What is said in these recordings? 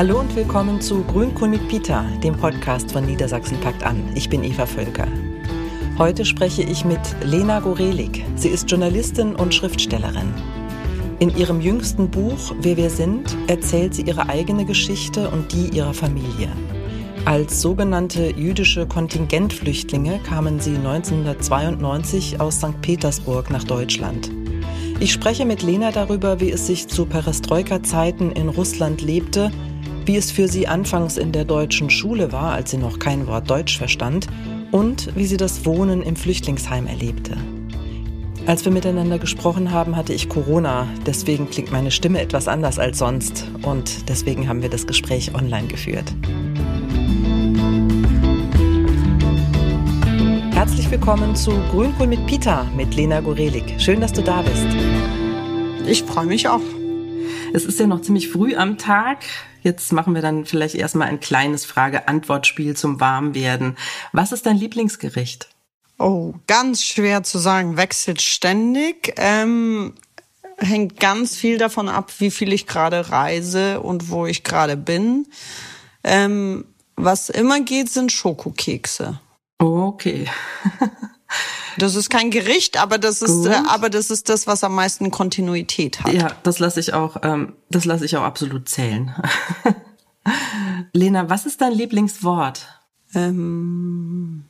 Hallo und willkommen zu Grünkohl mit Peter, dem Podcast von Niedersachsen packt an. Ich bin Eva Völker. Heute spreche ich mit Lena Gorelik. Sie ist Journalistin und Schriftstellerin. In ihrem jüngsten Buch Wer wir sind erzählt sie ihre eigene Geschichte und die ihrer Familie. Als sogenannte jüdische Kontingentflüchtlinge kamen sie 1992 aus St. Petersburg nach Deutschland. Ich spreche mit Lena darüber, wie es sich zu Perestroika-Zeiten in Russland lebte wie es für sie anfangs in der deutschen Schule war, als sie noch kein Wort Deutsch verstand, und wie sie das Wohnen im Flüchtlingsheim erlebte. Als wir miteinander gesprochen haben, hatte ich Corona, deswegen klingt meine Stimme etwas anders als sonst und deswegen haben wir das Gespräch online geführt. Herzlich willkommen zu Grünkohl mit Pita mit Lena Gorelik. Schön, dass du da bist. Ich freue mich auch. Es ist ja noch ziemlich früh am Tag. Jetzt machen wir dann vielleicht erstmal ein kleines Frage-Antwort-Spiel zum Warmwerden. Was ist dein Lieblingsgericht? Oh, ganz schwer zu sagen, wechselt ständig. Ähm, hängt ganz viel davon ab, wie viel ich gerade reise und wo ich gerade bin. Ähm, was immer geht, sind Schokokekse. Okay. Das ist kein Gericht, aber das ist, äh, aber das ist das, was am meisten Kontinuität hat. Ja, das lasse ich auch, ähm, das lasse ich auch absolut zählen. Lena, was ist dein Lieblingswort? Ähm,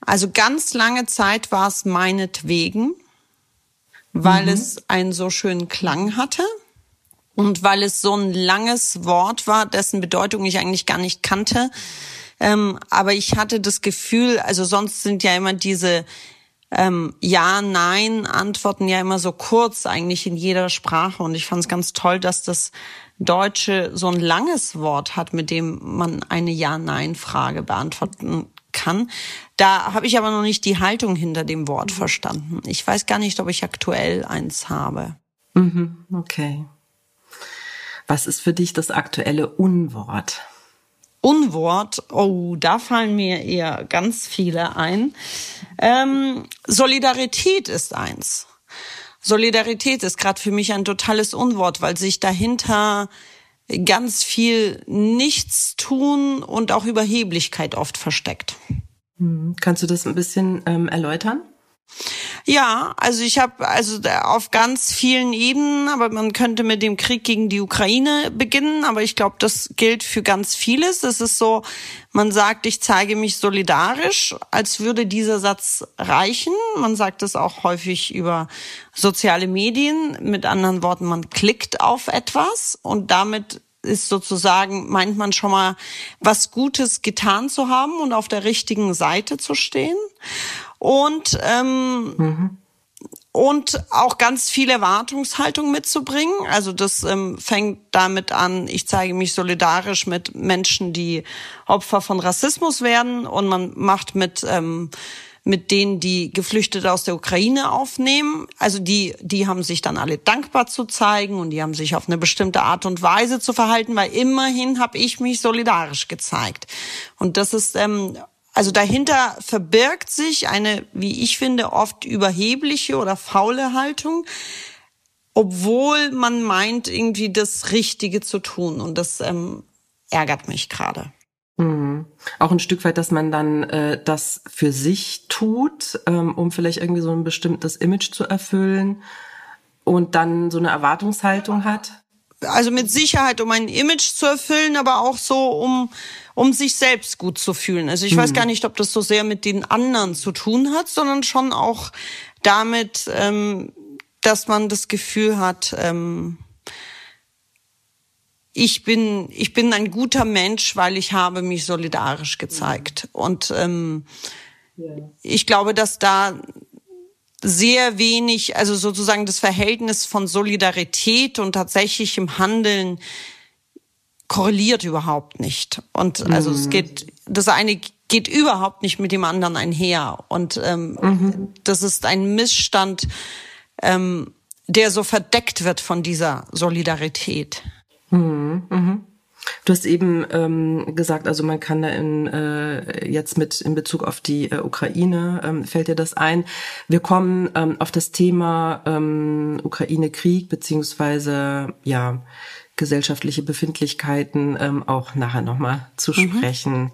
also ganz lange Zeit war es meinetwegen, weil mhm. es einen so schönen Klang hatte. Und weil es so ein langes Wort war, dessen Bedeutung ich eigentlich gar nicht kannte. Ähm, aber ich hatte das Gefühl, also sonst sind ja immer diese ähm, Ja, Nein Antworten ja immer so kurz eigentlich in jeder Sprache. Und ich fand es ganz toll, dass das Deutsche so ein langes Wort hat, mit dem man eine Ja-Nein-Frage beantworten kann. Da habe ich aber noch nicht die Haltung hinter dem Wort verstanden. Ich weiß gar nicht, ob ich aktuell eins habe. Mhm, okay. Was ist für dich das aktuelle Unwort? Unwort, oh, da fallen mir eher ganz viele ein. Ähm, Solidarität ist eins. Solidarität ist gerade für mich ein totales Unwort, weil sich dahinter ganz viel Nichtstun und auch Überheblichkeit oft versteckt. Hm, kannst du das ein bisschen ähm, erläutern? Ja, also ich habe also auf ganz vielen Ebenen, aber man könnte mit dem Krieg gegen die Ukraine beginnen, aber ich glaube, das gilt für ganz vieles. Es ist so, man sagt, ich zeige mich solidarisch, als würde dieser Satz reichen. Man sagt es auch häufig über soziale Medien. Mit anderen Worten, man klickt auf etwas und damit ist sozusagen, meint man schon mal, was Gutes getan zu haben und auf der richtigen Seite zu stehen und ähm, mhm. und auch ganz viel Erwartungshaltung mitzubringen. Also das ähm, fängt damit an, ich zeige mich solidarisch mit Menschen, die Opfer von Rassismus werden und man macht mit ähm, mit denen, die Geflüchtete aus der Ukraine aufnehmen. Also die, die haben sich dann alle dankbar zu zeigen und die haben sich auf eine bestimmte Art und Weise zu verhalten, weil immerhin habe ich mich solidarisch gezeigt. Und das ist ähm, also dahinter verbirgt sich eine, wie ich finde, oft überhebliche oder faule Haltung, obwohl man meint, irgendwie das Richtige zu tun. Und das ähm, ärgert mich gerade. Mhm. Auch ein Stück weit, dass man dann äh, das für sich tut, ähm, um vielleicht irgendwie so ein bestimmtes Image zu erfüllen und dann so eine Erwartungshaltung hat. Also mit Sicherheit, um ein Image zu erfüllen, aber auch so, um um sich selbst gut zu fühlen. Also ich mhm. weiß gar nicht, ob das so sehr mit den anderen zu tun hat, sondern schon auch damit, ähm, dass man das Gefühl hat, ähm, ich bin ich bin ein guter Mensch, weil ich habe mich solidarisch gezeigt. Und ähm, ja. ich glaube, dass da sehr wenig, also sozusagen das Verhältnis von Solidarität und tatsächlichem Handeln korreliert überhaupt nicht. Und also mhm. es geht, das eine geht überhaupt nicht mit dem anderen einher. Und ähm, mhm. das ist ein Missstand, ähm, der so verdeckt wird von dieser Solidarität. Mhm. Mhm. Du hast eben ähm, gesagt, also man kann da in, äh, jetzt mit in Bezug auf die äh, Ukraine ähm, fällt dir das ein. Wir kommen ähm, auf das Thema ähm, Ukraine-Krieg beziehungsweise ja gesellschaftliche Befindlichkeiten ähm, auch nachher nochmal zu mhm. sprechen.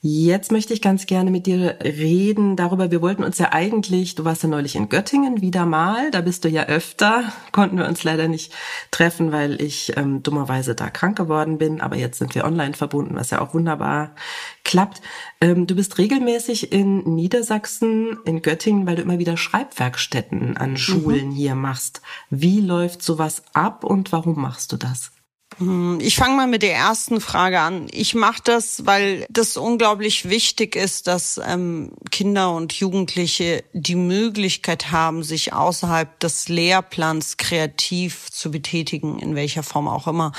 Jetzt möchte ich ganz gerne mit dir reden darüber. Wir wollten uns ja eigentlich, du warst ja neulich in Göttingen wieder mal, da bist du ja öfter, konnten wir uns leider nicht treffen, weil ich ähm, dummerweise da krank geworden bin. Aber jetzt sind wir online verbunden, was ja auch wunderbar klappt. Ähm, du bist regelmäßig in Niedersachsen, in Göttingen, weil du immer wieder Schreibwerkstätten an mhm. Schulen mhm. hier machst. Wie läuft sowas ab und warum machst du das? Hm, ich fange mal mit der ersten Frage an. Ich mache das, weil das unglaublich wichtig ist, dass ähm, Kinder und Jugendliche die Möglichkeit haben, sich außerhalb des Lehrplans kreativ zu betätigen, in welcher Form auch immer,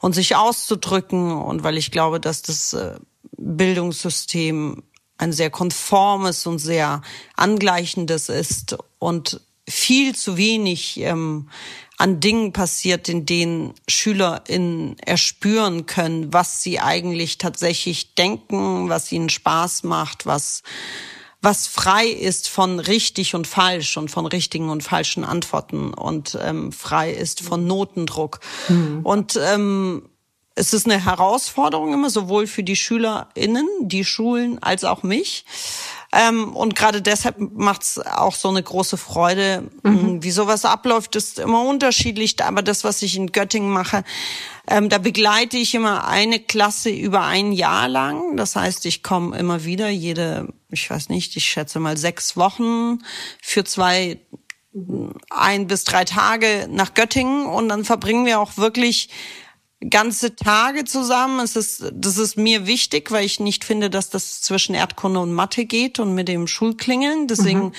und sich auszudrücken. Und weil ich glaube, dass das äh, Bildungssystem ein sehr konformes und sehr angleichendes ist und viel zu wenig ähm, an Dingen passiert, in denen SchülerInnen erspüren können, was sie eigentlich tatsächlich denken, was ihnen Spaß macht, was, was frei ist von richtig und falsch und von richtigen und falschen Antworten und ähm, frei ist von Notendruck. Mhm. Und ähm, es ist eine Herausforderung immer, sowohl für die SchülerInnen, die Schulen, als auch mich. Ähm, und gerade deshalb macht's auch so eine große Freude. Mhm. Wie sowas abläuft, ist immer unterschiedlich. Aber das, was ich in Göttingen mache, ähm, da begleite ich immer eine Klasse über ein Jahr lang. Das heißt, ich komme immer wieder jede, ich weiß nicht, ich schätze mal sechs Wochen für zwei ein bis drei Tage nach Göttingen und dann verbringen wir auch wirklich ganze Tage zusammen. Es ist, das ist mir wichtig, weil ich nicht finde, dass das zwischen Erdkunde und Mathe geht und mit dem Schulklingeln. Deswegen mhm.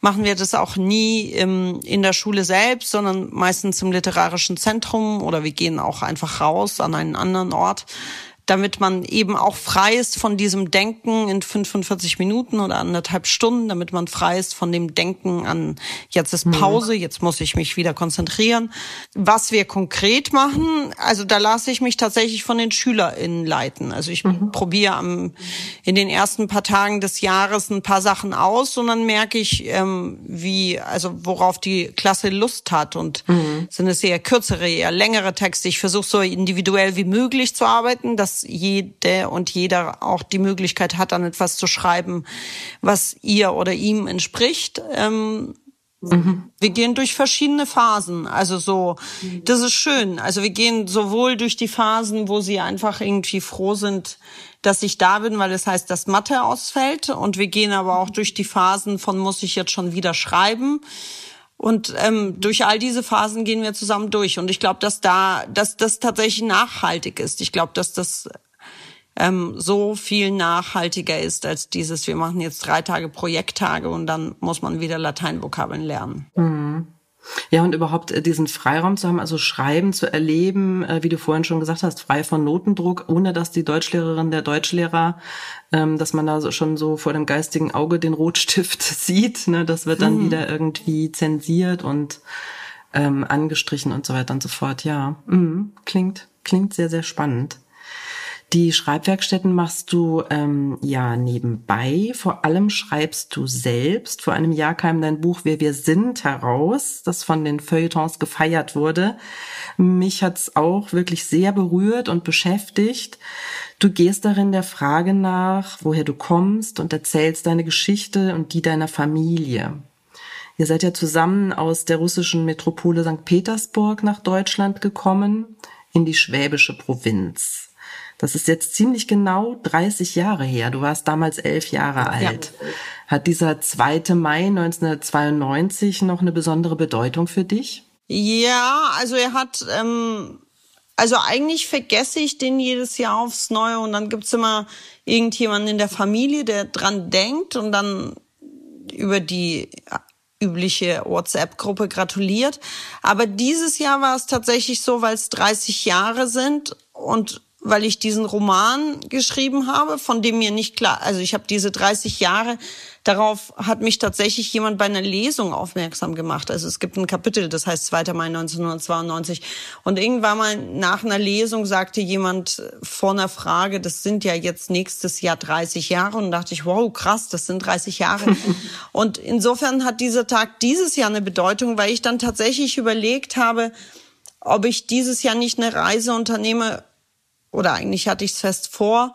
machen wir das auch nie im, in der Schule selbst, sondern meistens im literarischen Zentrum oder wir gehen auch einfach raus an einen anderen Ort damit man eben auch frei ist von diesem Denken in 45 Minuten oder anderthalb Stunden, damit man frei ist von dem Denken an, jetzt ist mhm. Pause, jetzt muss ich mich wieder konzentrieren. Was wir konkret machen, also da lasse ich mich tatsächlich von den SchülerInnen leiten. Also ich mhm. probiere am, in den ersten paar Tagen des Jahres ein paar Sachen aus und dann merke ich, ähm, wie, also worauf die Klasse Lust hat und mhm. sind es eher kürzere, eher längere Texte. Ich versuche so individuell wie möglich zu arbeiten, dass jede und jeder auch die Möglichkeit hat, dann etwas zu schreiben, was ihr oder ihm entspricht. Ähm, mhm. Wir gehen durch verschiedene Phasen. Also so, das ist schön. Also wir gehen sowohl durch die Phasen, wo sie einfach irgendwie froh sind, dass ich da bin, weil es das heißt, dass Mathe ausfällt. Und wir gehen aber auch durch die Phasen von muss ich jetzt schon wieder schreiben. Und ähm, durch all diese Phasen gehen wir zusammen durch. Und ich glaube, dass da, dass das tatsächlich nachhaltig ist. Ich glaube, dass das ähm, so viel nachhaltiger ist als dieses, wir machen jetzt drei Tage Projekttage und dann muss man wieder Lateinvokabeln lernen. Mhm. Ja, und überhaupt äh, diesen Freiraum zu haben, also Schreiben zu erleben, äh, wie du vorhin schon gesagt hast, frei von Notendruck, ohne dass die Deutschlehrerin, der Deutschlehrer, ähm, dass man da schon so vor dem geistigen Auge den Rotstift sieht. Ne? Das wird dann hm. wieder irgendwie zensiert und ähm, angestrichen und so weiter und so fort. Ja, mhm. klingt, klingt sehr, sehr spannend. Die Schreibwerkstätten machst du ähm, ja nebenbei. Vor allem schreibst du selbst. Vor einem Jahr kam dein Buch Wer wir sind heraus, das von den Feuilletons gefeiert wurde. Mich hat's auch wirklich sehr berührt und beschäftigt. Du gehst darin der Frage nach, woher du kommst und erzählst deine Geschichte und die deiner Familie. Ihr seid ja zusammen aus der russischen Metropole St. Petersburg nach Deutschland gekommen, in die schwäbische Provinz. Das ist jetzt ziemlich genau 30 Jahre her. Du warst damals elf Jahre alt. Ja. Hat dieser 2. Mai 1992 noch eine besondere Bedeutung für dich? Ja, also er hat, ähm, also eigentlich vergesse ich den jedes Jahr aufs Neue und dann gibt's immer irgendjemanden in der Familie, der dran denkt und dann über die übliche WhatsApp-Gruppe gratuliert. Aber dieses Jahr war es tatsächlich so, weil es 30 Jahre sind und weil ich diesen Roman geschrieben habe, von dem mir nicht klar, also ich habe diese 30 Jahre, darauf hat mich tatsächlich jemand bei einer Lesung aufmerksam gemacht. Also es gibt ein Kapitel, das heißt 2. Mai 1992. Und irgendwann mal nach einer Lesung sagte jemand vor einer Frage, das sind ja jetzt nächstes Jahr 30 Jahre. Und dachte ich, wow, krass, das sind 30 Jahre. und insofern hat dieser Tag dieses Jahr eine Bedeutung, weil ich dann tatsächlich überlegt habe, ob ich dieses Jahr nicht eine Reise unternehme, oder eigentlich hatte ich es fest vor,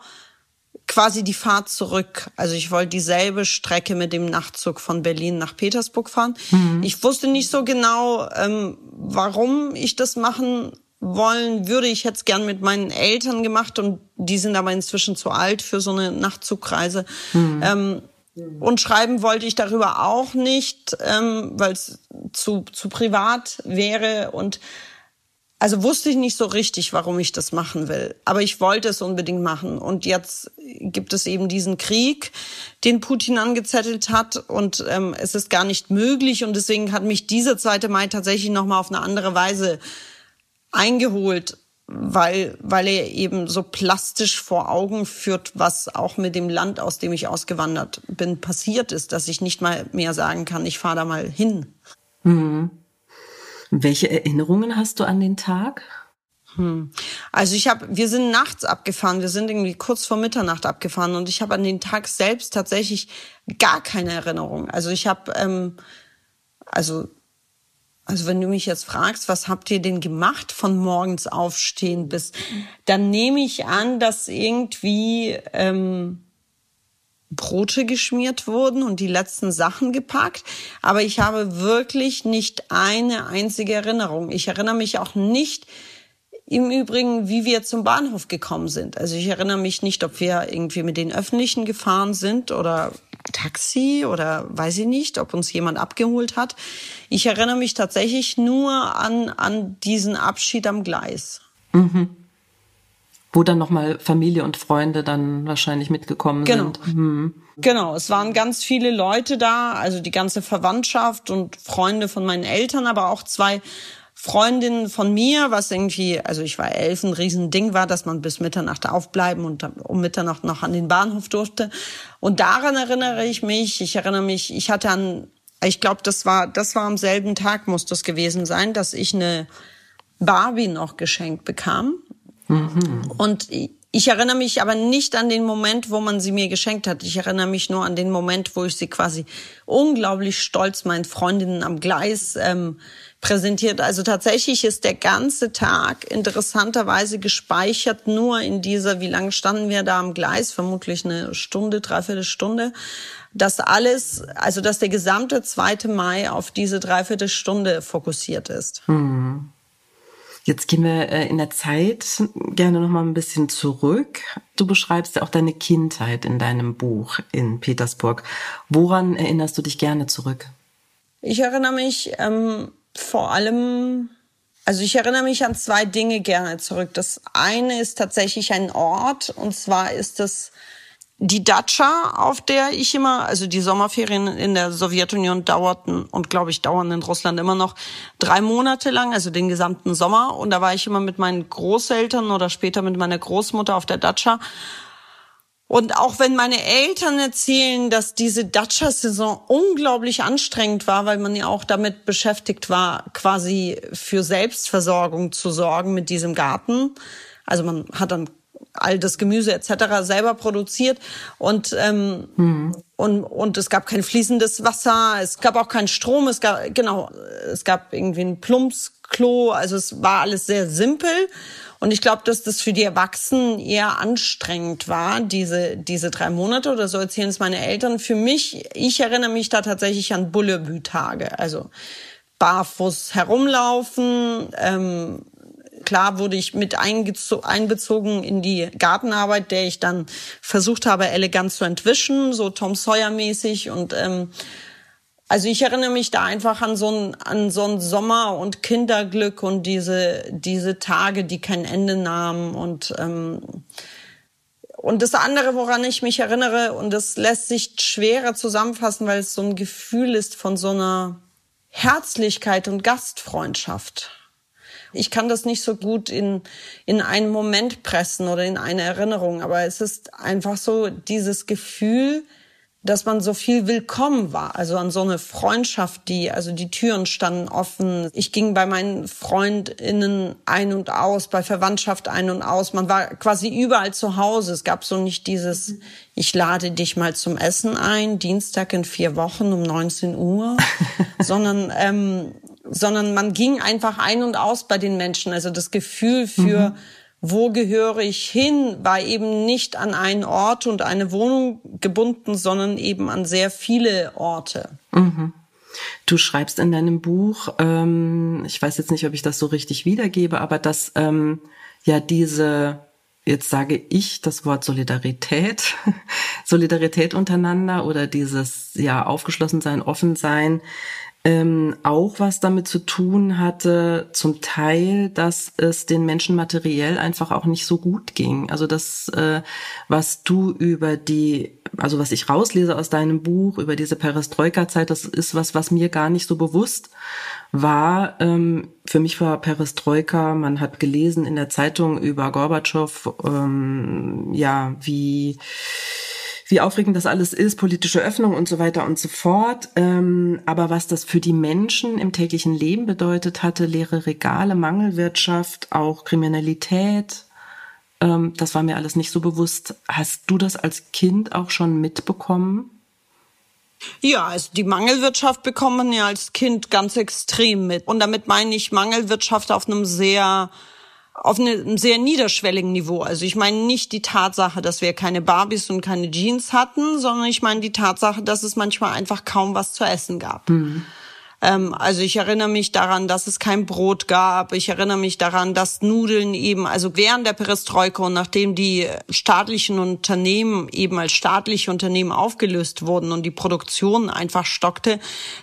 quasi die Fahrt zurück. Also ich wollte dieselbe Strecke mit dem Nachtzug von Berlin nach Petersburg fahren. Mhm. Ich wusste nicht so genau, ähm, warum ich das machen wollen würde. Ich hätte es gern mit meinen Eltern gemacht und die sind aber inzwischen zu alt für so eine Nachtzugreise. Mhm. Ähm, und schreiben wollte ich darüber auch nicht, ähm, weil es zu, zu privat wäre und also wusste ich nicht so richtig, warum ich das machen will. Aber ich wollte es unbedingt machen. Und jetzt gibt es eben diesen Krieg, den Putin angezettelt hat. Und ähm, es ist gar nicht möglich. Und deswegen hat mich dieser 2. Mai tatsächlich nochmal auf eine andere Weise eingeholt, weil, weil er eben so plastisch vor Augen führt, was auch mit dem Land, aus dem ich ausgewandert bin, passiert ist, dass ich nicht mal mehr sagen kann, ich fahre da mal hin. Mhm. Welche Erinnerungen hast du an den Tag? Hm. Also ich habe, wir sind nachts abgefahren, wir sind irgendwie kurz vor Mitternacht abgefahren und ich habe an den Tag selbst tatsächlich gar keine Erinnerung. Also ich habe, ähm, also also wenn du mich jetzt fragst, was habt ihr denn gemacht von morgens aufstehen bis, dann nehme ich an, dass irgendwie ähm, Brote geschmiert wurden und die letzten Sachen gepackt. Aber ich habe wirklich nicht eine einzige Erinnerung. Ich erinnere mich auch nicht im Übrigen, wie wir zum Bahnhof gekommen sind. Also ich erinnere mich nicht, ob wir irgendwie mit den Öffentlichen gefahren sind oder Taxi oder weiß ich nicht, ob uns jemand abgeholt hat. Ich erinnere mich tatsächlich nur an, an diesen Abschied am Gleis. Mhm wo dann nochmal Familie und Freunde dann wahrscheinlich mitgekommen genau. sind. Hm. Genau, es waren ganz viele Leute da, also die ganze Verwandtschaft und Freunde von meinen Eltern, aber auch zwei Freundinnen von mir, was irgendwie, also ich war elf, ein Riesending war, dass man bis Mitternacht aufbleiben und um Mitternacht noch an den Bahnhof durfte. Und daran erinnere ich mich. Ich erinnere mich, ich hatte an, ich glaube, das war, das war am selben Tag muss das gewesen sein, dass ich eine Barbie noch geschenkt bekam. Mhm. Und ich erinnere mich aber nicht an den Moment, wo man sie mir geschenkt hat. Ich erinnere mich nur an den Moment, wo ich sie quasi unglaublich stolz meinen Freundinnen am Gleis ähm, präsentiert. Also tatsächlich ist der ganze Tag interessanterweise gespeichert nur in dieser, wie lange standen wir da am Gleis? Vermutlich eine Stunde, dreiviertel Stunde. Das alles, also dass der gesamte 2. Mai auf diese dreiviertel Stunde fokussiert ist. Mhm. Jetzt gehen wir äh, in der Zeit gerne noch mal ein bisschen zurück. Du beschreibst ja auch deine Kindheit in deinem Buch in Petersburg. Woran erinnerst du dich gerne zurück? Ich erinnere mich ähm, vor allem, also ich erinnere mich an zwei Dinge gerne zurück. Das eine ist tatsächlich ein Ort und zwar ist es die Datscha, auf der ich immer, also die Sommerferien in der Sowjetunion dauerten und glaube ich dauern in Russland immer noch drei Monate lang, also den gesamten Sommer. Und da war ich immer mit meinen Großeltern oder später mit meiner Großmutter auf der Datscha. Und auch wenn meine Eltern erzählen, dass diese Datscha-Saison unglaublich anstrengend war, weil man ja auch damit beschäftigt war, quasi für Selbstversorgung zu sorgen mit diesem Garten. Also man hat dann all das Gemüse etc. selber produziert und ähm, hm. und und es gab kein fließendes Wasser, es gab auch keinen Strom, es gab genau, es gab irgendwie ein Plumpsklo, also es war alles sehr simpel und ich glaube, dass das für die Erwachsenen eher anstrengend war, diese diese drei Monate oder so erzählen es meine Eltern. Für mich, ich erinnere mich da tatsächlich an Bullebü-Tage, also barfuß herumlaufen, ähm, klar wurde ich mit einbezogen in die Gartenarbeit, der ich dann versucht habe, elegant zu entwischen, so Tom Sawyer mäßig und ähm, also ich erinnere mich da einfach an so ein an so ein Sommer und Kinderglück und diese diese Tage, die kein Ende nahmen und ähm, und das andere, woran ich mich erinnere, und das lässt sich schwerer zusammenfassen, weil es so ein Gefühl ist von so einer Herzlichkeit und Gastfreundschaft. Ich kann das nicht so gut in, in einen Moment pressen oder in eine Erinnerung, aber es ist einfach so dieses Gefühl, dass man so viel willkommen war. Also an so eine Freundschaft, die, also die Türen standen offen. Ich ging bei meinen FreundInnen ein und aus, bei Verwandtschaft ein und aus. Man war quasi überall zu Hause. Es gab so nicht dieses, ich lade dich mal zum Essen ein, Dienstag in vier Wochen um 19 Uhr, sondern ähm, sondern man ging einfach ein und aus bei den Menschen. Also das Gefühl für, mhm. wo gehöre ich hin, war eben nicht an einen Ort und eine Wohnung gebunden, sondern eben an sehr viele Orte. Mhm. Du schreibst in deinem Buch, ähm, ich weiß jetzt nicht, ob ich das so richtig wiedergebe, aber dass ähm, ja diese, jetzt sage ich das Wort Solidarität, Solidarität untereinander oder dieses ja aufgeschlossen sein, offen sein, ähm, auch was damit zu tun hatte, zum Teil, dass es den Menschen materiell einfach auch nicht so gut ging. Also das, äh, was du über die, also was ich rauslese aus deinem Buch über diese Perestroika-Zeit, das ist was, was mir gar nicht so bewusst war. Ähm, für mich war Perestroika, man hat gelesen in der Zeitung über Gorbatschow, ähm, ja, wie wie aufregend das alles ist, politische Öffnung und so weiter und so fort. Ähm, aber was das für die Menschen im täglichen Leben bedeutet hatte, leere Regale, Mangelwirtschaft, auch Kriminalität, ähm, das war mir alles nicht so bewusst. Hast du das als Kind auch schon mitbekommen? Ja, also die Mangelwirtschaft bekommt man ja als Kind ganz extrem mit. Und damit meine ich Mangelwirtschaft auf einem sehr auf einem sehr niederschwelligen Niveau. Also ich meine nicht die Tatsache, dass wir keine Barbies und keine Jeans hatten, sondern ich meine die Tatsache, dass es manchmal einfach kaum was zu essen gab. Mhm. Ähm, also ich erinnere mich daran, dass es kein Brot gab. Ich erinnere mich daran, dass Nudeln eben, also während der Perestroika und nachdem die staatlichen Unternehmen eben als staatliche Unternehmen aufgelöst wurden und die Produktion einfach stockte,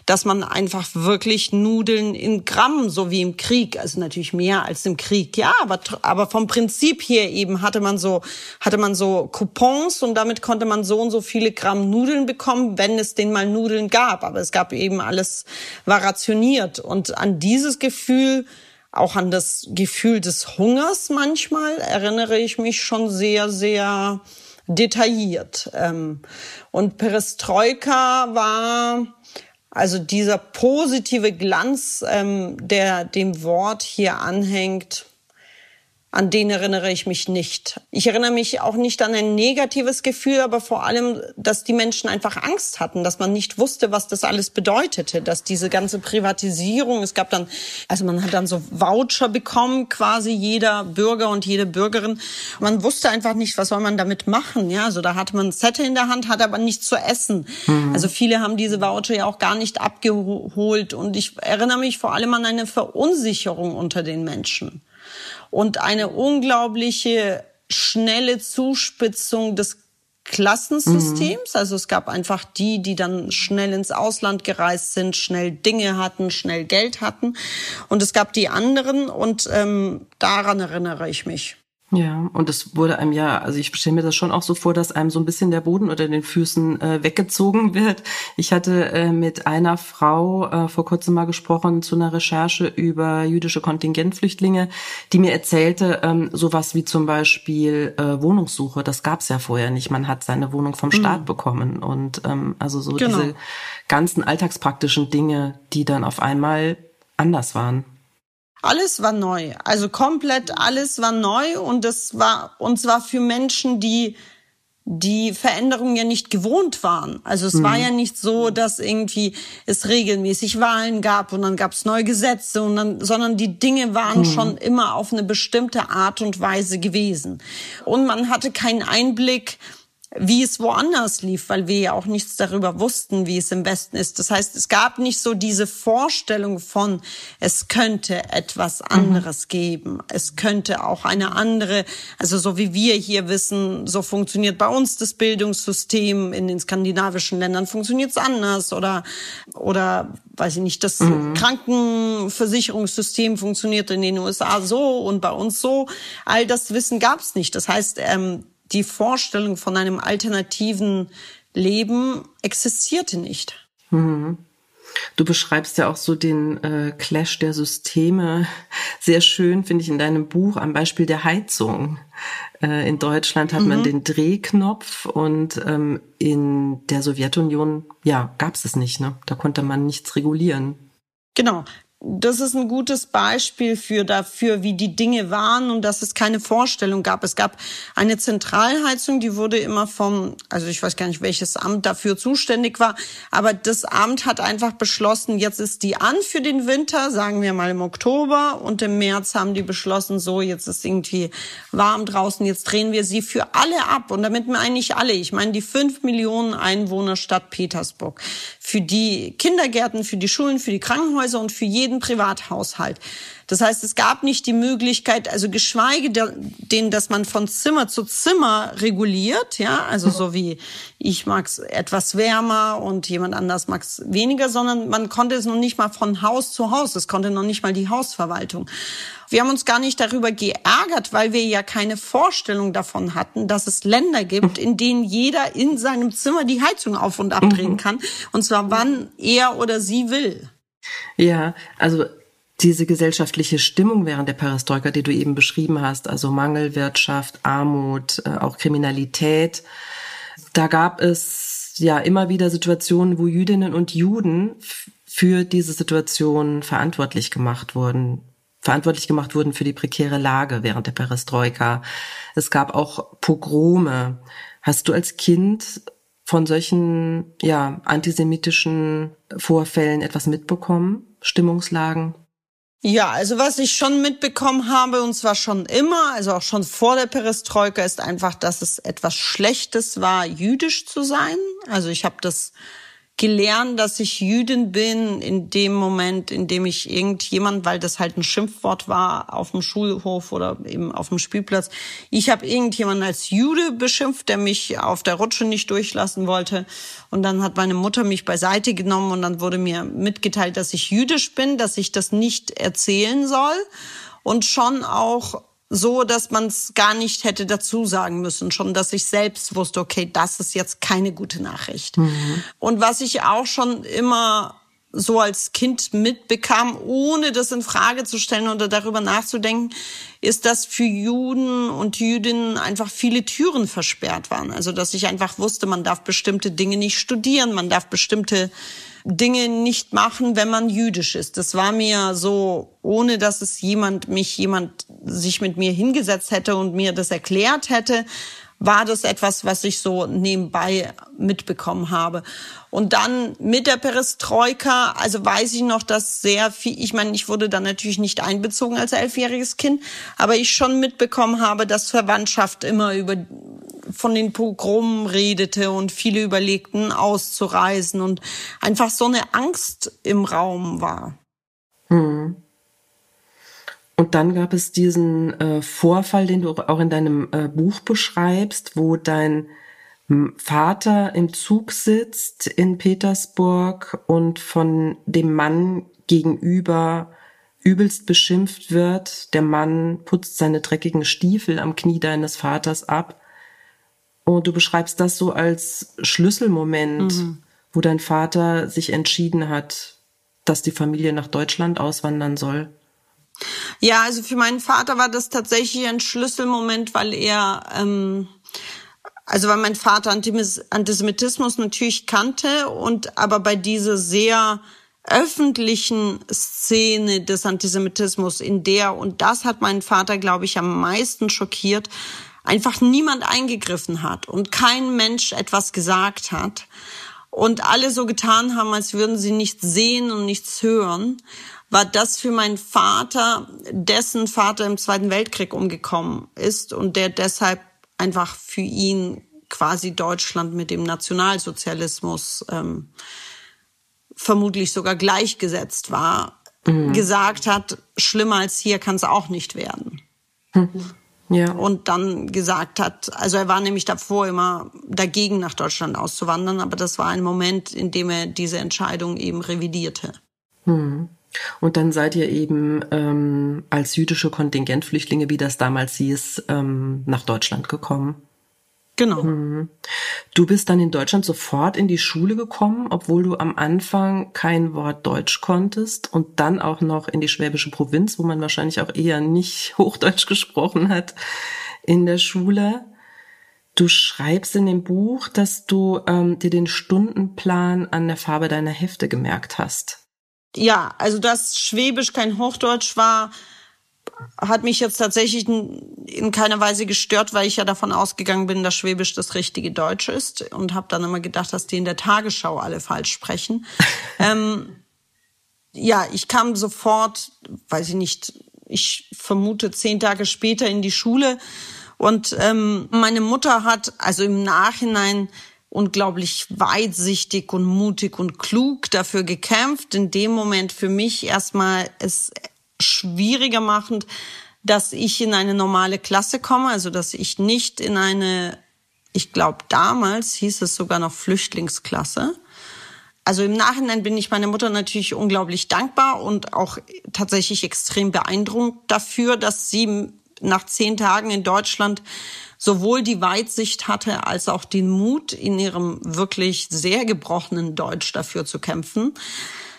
dass man einfach wirklich Nudeln in Gramm, so wie im Krieg, also natürlich mehr als im Krieg, ja, aber, aber vom Prinzip her eben hatte man so, hatte man so Coupons und damit konnte man so und so viele Gramm Nudeln bekommen, wenn es denn mal Nudeln gab. Aber es gab eben alles war rationiert. Und an dieses Gefühl, auch an das Gefühl des Hungers manchmal, erinnere ich mich schon sehr, sehr detailliert. Ähm, und Perestroika war also dieser positive Glanz, ähm, der dem Wort hier anhängt, an den erinnere ich mich nicht. Ich erinnere mich auch nicht an ein negatives Gefühl, aber vor allem, dass die Menschen einfach Angst hatten, dass man nicht wusste, was das alles bedeutete, dass diese ganze Privatisierung, es gab dann, also man hat dann so Voucher bekommen, quasi jeder Bürger und jede Bürgerin. Man wusste einfach nicht, was soll man damit machen, ja. Also da hatte man Sette in der Hand, hatte aber nichts zu essen. Mhm. Also viele haben diese Voucher ja auch gar nicht abgeholt und ich erinnere mich vor allem an eine Verunsicherung unter den Menschen und eine unglaubliche schnelle Zuspitzung des Klassensystems. Mhm. Also es gab einfach die, die dann schnell ins Ausland gereist sind, schnell Dinge hatten, schnell Geld hatten. Und es gab die anderen und ähm, daran erinnere ich mich. Ja, und es wurde einem ja, also ich stelle mir das schon auch so vor, dass einem so ein bisschen der Boden unter den Füßen äh, weggezogen wird. Ich hatte äh, mit einer Frau äh, vor kurzem mal gesprochen zu einer Recherche über jüdische Kontingentflüchtlinge, die mir erzählte, ähm, sowas wie zum Beispiel äh, Wohnungssuche, das gab's ja vorher nicht. Man hat seine Wohnung vom Staat mhm. bekommen und ähm, also so genau. diese ganzen alltagspraktischen Dinge, die dann auf einmal anders waren. Alles war neu. Also komplett alles war neu und das war, und zwar für Menschen, die die Veränderungen ja nicht gewohnt waren. Also es mhm. war ja nicht so, dass irgendwie es regelmäßig Wahlen gab und dann gab es neue Gesetze und dann, sondern die Dinge waren mhm. schon immer auf eine bestimmte Art und Weise gewesen. Und man hatte keinen Einblick, wie es woanders lief, weil wir ja auch nichts darüber wussten, wie es im Westen ist. Das heißt, es gab nicht so diese Vorstellung von, es könnte etwas mhm. anderes mhm. geben. Es könnte auch eine andere, also so wie wir hier wissen, so funktioniert bei uns das Bildungssystem, in den skandinavischen Ländern funktioniert es anders oder, oder, weiß ich nicht, das mhm. Krankenversicherungssystem funktioniert in den USA so und bei uns so. All das Wissen gab es nicht. Das heißt, ähm, die Vorstellung von einem alternativen Leben existierte nicht. Mhm. Du beschreibst ja auch so den äh, Clash der Systeme sehr schön, finde ich, in deinem Buch am Beispiel der Heizung. Äh, in Deutschland hat mhm. man den Drehknopf und ähm, in der Sowjetunion, ja, gab es es nicht. Ne? Da konnte man nichts regulieren. Genau das ist ein gutes Beispiel für dafür, wie die Dinge waren und dass es keine Vorstellung gab. Es gab eine Zentralheizung, die wurde immer vom, also ich weiß gar nicht, welches Amt dafür zuständig war, aber das Amt hat einfach beschlossen, jetzt ist die an für den Winter, sagen wir mal im Oktober und im März haben die beschlossen, so jetzt ist irgendwie warm draußen, jetzt drehen wir sie für alle ab und damit meine ich alle. Ich meine die fünf Millionen Einwohner Stadt Petersburg, für die Kindergärten, für die Schulen, für die Krankenhäuser und für jeden Privathaushalt. Das heißt, es gab nicht die Möglichkeit, also geschweige denn, dass man von Zimmer zu Zimmer reguliert, ja, also so wie ich mag's etwas wärmer und jemand anders mag's weniger, sondern man konnte es noch nicht mal von Haus zu Haus, es konnte noch nicht mal die Hausverwaltung. Wir haben uns gar nicht darüber geärgert, weil wir ja keine Vorstellung davon hatten, dass es Länder gibt, in denen jeder in seinem Zimmer die Heizung auf und abdrehen mhm. kann. Und zwar wann er oder sie will. Ja, also diese gesellschaftliche Stimmung während der Perestroika, die du eben beschrieben hast, also Mangelwirtschaft, Armut, äh, auch Kriminalität, da gab es ja immer wieder Situationen, wo Jüdinnen und Juden für diese Situation verantwortlich gemacht wurden, verantwortlich gemacht wurden für die prekäre Lage während der Perestroika. Es gab auch Pogrome. Hast du als Kind von solchen ja antisemitischen Vorfällen etwas mitbekommen? Stimmungslagen? Ja, also was ich schon mitbekommen habe, und zwar schon immer, also auch schon vor der Perestroika, ist einfach, dass es etwas Schlechtes war, jüdisch zu sein. Also ich habe das gelernt, dass ich Jüdin bin in dem Moment, in dem ich irgendjemand, weil das halt ein Schimpfwort war auf dem Schulhof oder eben auf dem Spielplatz, ich habe irgendjemanden als Jude beschimpft, der mich auf der Rutsche nicht durchlassen wollte. Und dann hat meine Mutter mich beiseite genommen und dann wurde mir mitgeteilt, dass ich jüdisch bin, dass ich das nicht erzählen soll und schon auch so, dass man es gar nicht hätte dazu sagen müssen, schon, dass ich selbst wusste, okay, das ist jetzt keine gute Nachricht. Mhm. Und was ich auch schon immer so als Kind mitbekam, ohne das in Frage zu stellen oder darüber nachzudenken, ist, dass für Juden und Jüdinnen einfach viele Türen versperrt waren. Also, dass ich einfach wusste, man darf bestimmte Dinge nicht studieren, man darf bestimmte Dinge nicht machen, wenn man jüdisch ist. Das war mir so, ohne dass es jemand, mich jemand sich mit mir hingesetzt hätte und mir das erklärt hätte, war das etwas, was ich so nebenbei mitbekommen habe. Und dann mit der Perestroika, also weiß ich noch, dass sehr viel, ich meine, ich wurde dann natürlich nicht einbezogen als elfjähriges Kind, aber ich schon mitbekommen habe, dass Verwandtschaft immer über von den Pogromen redete und viele überlegten, auszureisen und einfach so eine Angst im Raum war. Hm. Und dann gab es diesen äh, Vorfall, den du auch in deinem äh, Buch beschreibst, wo dein Vater im Zug sitzt in Petersburg und von dem Mann gegenüber übelst beschimpft wird. Der Mann putzt seine dreckigen Stiefel am Knie deines Vaters ab. Und du beschreibst das so als Schlüsselmoment, mhm. wo dein Vater sich entschieden hat, dass die Familie nach Deutschland auswandern soll. Ja, also für meinen Vater war das tatsächlich ein Schlüsselmoment, weil er, ähm, also weil mein Vater Antisemitismus natürlich kannte und aber bei dieser sehr öffentlichen Szene des Antisemitismus, in der, und das hat meinen Vater, glaube ich, am meisten schockiert, einfach niemand eingegriffen hat und kein Mensch etwas gesagt hat und alle so getan haben, als würden sie nichts sehen und nichts hören, war das für meinen Vater, dessen Vater im Zweiten Weltkrieg umgekommen ist und der deshalb einfach für ihn quasi Deutschland mit dem Nationalsozialismus ähm, vermutlich sogar gleichgesetzt war, mhm. gesagt hat, schlimmer als hier kann es auch nicht werden. Mhm. Ja. Und dann gesagt hat, also er war nämlich davor immer dagegen, nach Deutschland auszuwandern, aber das war ein Moment, in dem er diese Entscheidung eben revidierte. Hm. Und dann seid ihr eben ähm, als jüdische Kontingentflüchtlinge, wie das damals hieß, ähm, nach Deutschland gekommen. Genau. Mhm. Du bist dann in Deutschland sofort in die Schule gekommen, obwohl du am Anfang kein Wort Deutsch konntest und dann auch noch in die schwäbische Provinz, wo man wahrscheinlich auch eher nicht Hochdeutsch gesprochen hat in der Schule. Du schreibst in dem Buch, dass du ähm, dir den Stundenplan an der Farbe deiner Hefte gemerkt hast. Ja, also dass Schwäbisch kein Hochdeutsch war, hat mich jetzt tatsächlich in keiner Weise gestört, weil ich ja davon ausgegangen bin, dass Schwäbisch das richtige Deutsch ist und habe dann immer gedacht, dass die in der Tagesschau alle falsch sprechen. ähm, ja, ich kam sofort, weiß ich nicht, ich vermute zehn Tage später in die Schule und ähm, meine Mutter hat also im Nachhinein unglaublich weitsichtig und mutig und klug dafür gekämpft. In dem Moment für mich erstmal es schwieriger machend, dass ich in eine normale Klasse komme, also dass ich nicht in eine, ich glaube damals hieß es sogar noch Flüchtlingsklasse. Also im Nachhinein bin ich meiner Mutter natürlich unglaublich dankbar und auch tatsächlich extrem beeindruckt dafür, dass sie nach zehn Tagen in Deutschland sowohl die Weitsicht hatte als auch den Mut, in ihrem wirklich sehr gebrochenen Deutsch dafür zu kämpfen.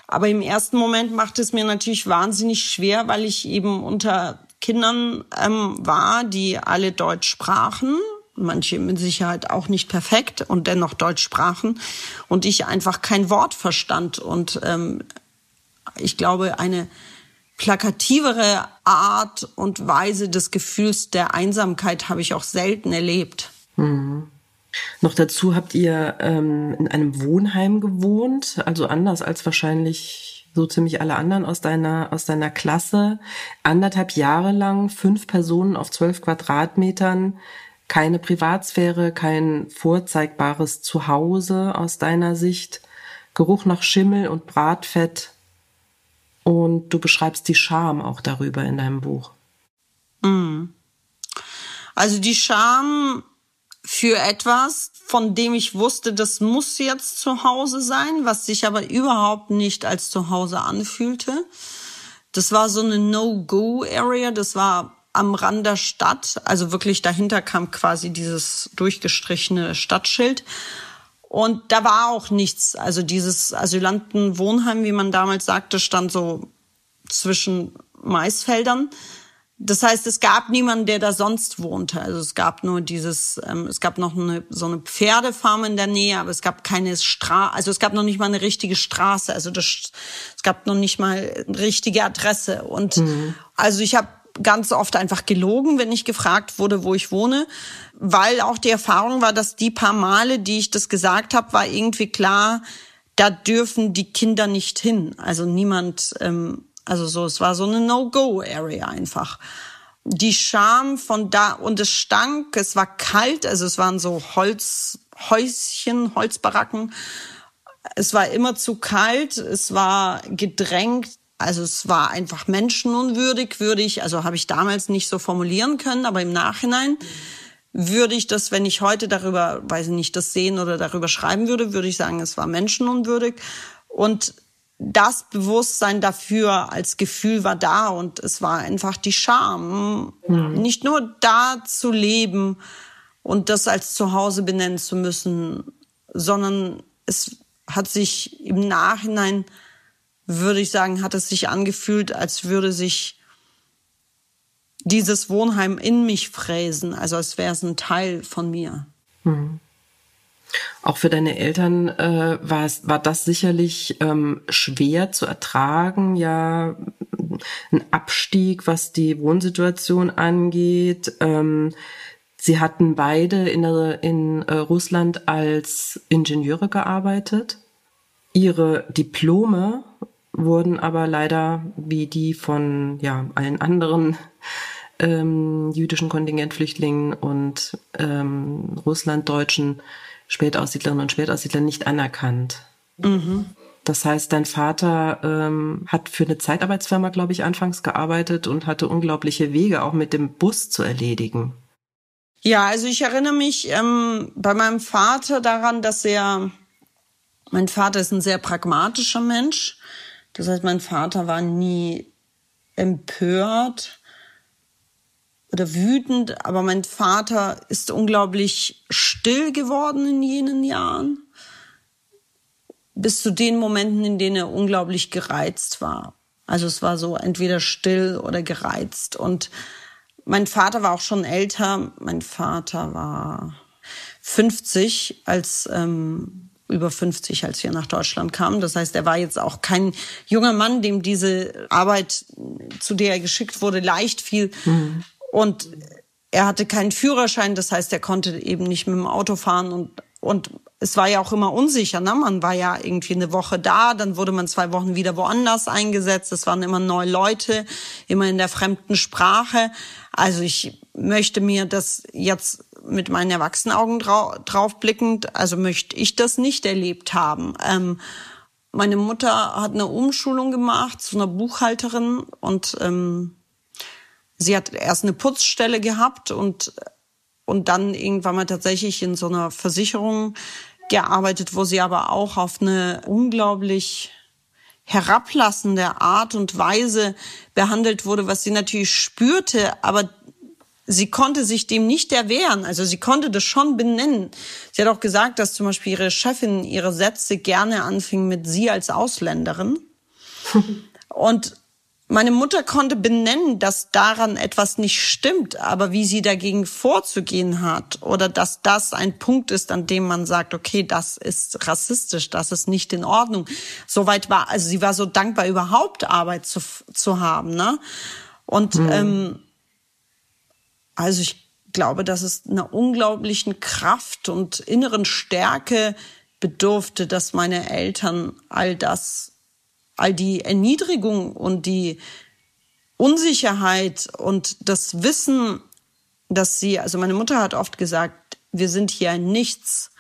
Aber im ersten Moment macht es mir natürlich wahnsinnig schwer, weil ich eben unter Kindern ähm, war, die alle Deutsch sprachen. Manche mit Sicherheit auch nicht perfekt und dennoch Deutsch sprachen. Und ich einfach kein Wort verstand. Und ähm, ich glaube, eine plakativere Art und Weise des Gefühls der Einsamkeit habe ich auch selten erlebt. Mhm. Noch dazu habt ihr ähm, in einem Wohnheim gewohnt, also anders als wahrscheinlich so ziemlich alle anderen aus deiner, aus deiner Klasse. Anderthalb Jahre lang, fünf Personen auf zwölf Quadratmetern, keine Privatsphäre, kein vorzeigbares Zuhause aus deiner Sicht, Geruch nach Schimmel und Bratfett. Und du beschreibst die Scham auch darüber in deinem Buch. Mm. Also die Scham für etwas, von dem ich wusste, das muss jetzt zu Hause sein, was sich aber überhaupt nicht als zu Hause anfühlte. Das war so eine No-Go-Area, das war am Rand der Stadt, also wirklich dahinter kam quasi dieses durchgestrichene Stadtschild. Und da war auch nichts. Also dieses Asylantenwohnheim, wie man damals sagte, stand so zwischen Maisfeldern. Das heißt, es gab niemanden, der da sonst wohnte. Also es gab nur dieses, ähm, es gab noch eine, so eine Pferdefarm in der Nähe, aber es gab keine Straße, also es gab noch nicht mal eine richtige Straße. Also das, es gab noch nicht mal eine richtige Adresse. Und mhm. also ich habe ganz oft einfach gelogen, wenn ich gefragt wurde, wo ich wohne, weil auch die Erfahrung war, dass die paar Male, die ich das gesagt habe, war irgendwie klar, da dürfen die Kinder nicht hin. Also niemand ähm, also so, es war so eine No-Go-Area einfach. Die Scham von da, und es stank, es war kalt, also es waren so Holzhäuschen, Holzbaracken. Es war immer zu kalt, es war gedrängt, also es war einfach menschenunwürdig, würde ich, also habe ich damals nicht so formulieren können, aber im Nachhinein würde ich das, wenn ich heute darüber, weiß ich nicht, das sehen oder darüber schreiben würde, würde ich sagen, es war menschenunwürdig. Und das Bewusstsein dafür als Gefühl war da und es war einfach die Scham, mhm. nicht nur da zu leben und das als Zuhause benennen zu müssen, sondern es hat sich im Nachhinein, würde ich sagen, hat es sich angefühlt, als würde sich dieses Wohnheim in mich fräsen, also als wäre es ein Teil von mir. Mhm. Auch für deine Eltern äh, war, es, war das sicherlich ähm, schwer zu ertragen, ja, ein Abstieg, was die Wohnsituation angeht. Ähm, sie hatten beide in, in äh, Russland als Ingenieure gearbeitet. Ihre Diplome wurden aber leider wie die von ja, allen anderen ähm, jüdischen Kontingentflüchtlingen und ähm, Russlanddeutschen Spätaussiedlerinnen und Spätaussiedler nicht anerkannt. Mhm. Das heißt, dein Vater ähm, hat für eine Zeitarbeitsfirma, glaube ich, anfangs gearbeitet und hatte unglaubliche Wege auch mit dem Bus zu erledigen. Ja, also ich erinnere mich ähm, bei meinem Vater daran, dass er, mein Vater ist ein sehr pragmatischer Mensch. Das heißt, mein Vater war nie empört oder wütend, aber mein Vater ist unglaublich still geworden in jenen Jahren. Bis zu den Momenten, in denen er unglaublich gereizt war. Also es war so entweder still oder gereizt. Und mein Vater war auch schon älter. Mein Vater war 50, als ähm, über 50, als wir nach Deutschland kamen. Das heißt, er war jetzt auch kein junger Mann, dem diese Arbeit, zu der er geschickt wurde, leicht fiel. Mhm. Und er hatte keinen Führerschein, das heißt, er konnte eben nicht mit dem Auto fahren und und es war ja auch immer unsicher, ne? Man war ja irgendwie eine Woche da, dann wurde man zwei Wochen wieder woanders eingesetzt. Es waren immer neue Leute, immer in der fremden Sprache. Also ich möchte mir das jetzt mit meinen Erwachsenenaugen drau draufblickend, also möchte ich das nicht erlebt haben. Ähm, meine Mutter hat eine Umschulung gemacht zu einer Buchhalterin und ähm, sie hat erst eine Putzstelle gehabt und und dann irgendwann mal tatsächlich in so einer Versicherung gearbeitet, wo sie aber auch auf eine unglaublich herablassende Art und Weise behandelt wurde, was sie natürlich spürte, aber sie konnte sich dem nicht erwehren. Also sie konnte das schon benennen. Sie hat auch gesagt, dass zum Beispiel ihre Chefin ihre Sätze gerne anfing mit sie als Ausländerin. und meine Mutter konnte benennen, dass daran etwas nicht stimmt, aber wie sie dagegen vorzugehen hat oder dass das ein Punkt ist, an dem man sagt, okay, das ist rassistisch, das ist nicht in Ordnung. Soweit war, also sie war so dankbar, überhaupt Arbeit zu, zu haben, ne? Und mhm. ähm, also ich glaube, dass es einer unglaublichen Kraft und inneren Stärke bedurfte, dass meine Eltern all das all die Erniedrigung und die Unsicherheit und das Wissen, dass sie, also meine Mutter hat oft gesagt, wir sind hier Nichts.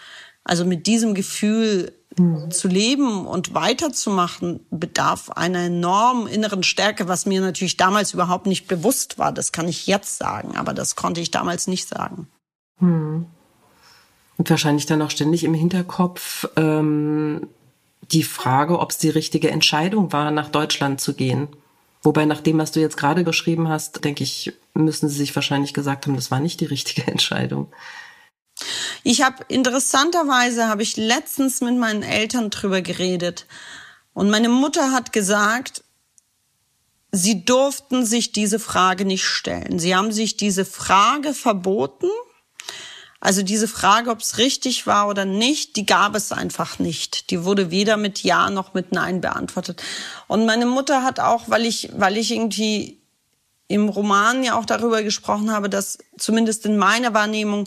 Also mit diesem Gefühl mhm. zu leben und weiterzumachen, bedarf einer enormen inneren Stärke, was mir natürlich damals überhaupt nicht bewusst war. Das kann ich jetzt sagen, aber das konnte ich damals nicht sagen. Mhm. Und wahrscheinlich dann auch ständig im Hinterkopf, ähm, die Frage, ob es die richtige Entscheidung war, nach Deutschland zu gehen. Wobei nach dem, was du jetzt gerade geschrieben hast, denke ich, müssen sie sich wahrscheinlich gesagt haben, das war nicht die richtige Entscheidung. Ich habe interessanterweise habe ich letztens mit meinen Eltern drüber geredet und meine Mutter hat gesagt, sie durften sich diese Frage nicht stellen. Sie haben sich diese Frage verboten also diese Frage, ob es richtig war oder nicht, die gab es einfach nicht. Die wurde weder mit Ja noch mit Nein beantwortet. Und meine Mutter hat auch, weil ich, weil ich irgendwie im Roman ja auch darüber gesprochen habe, dass zumindest in meiner Wahrnehmung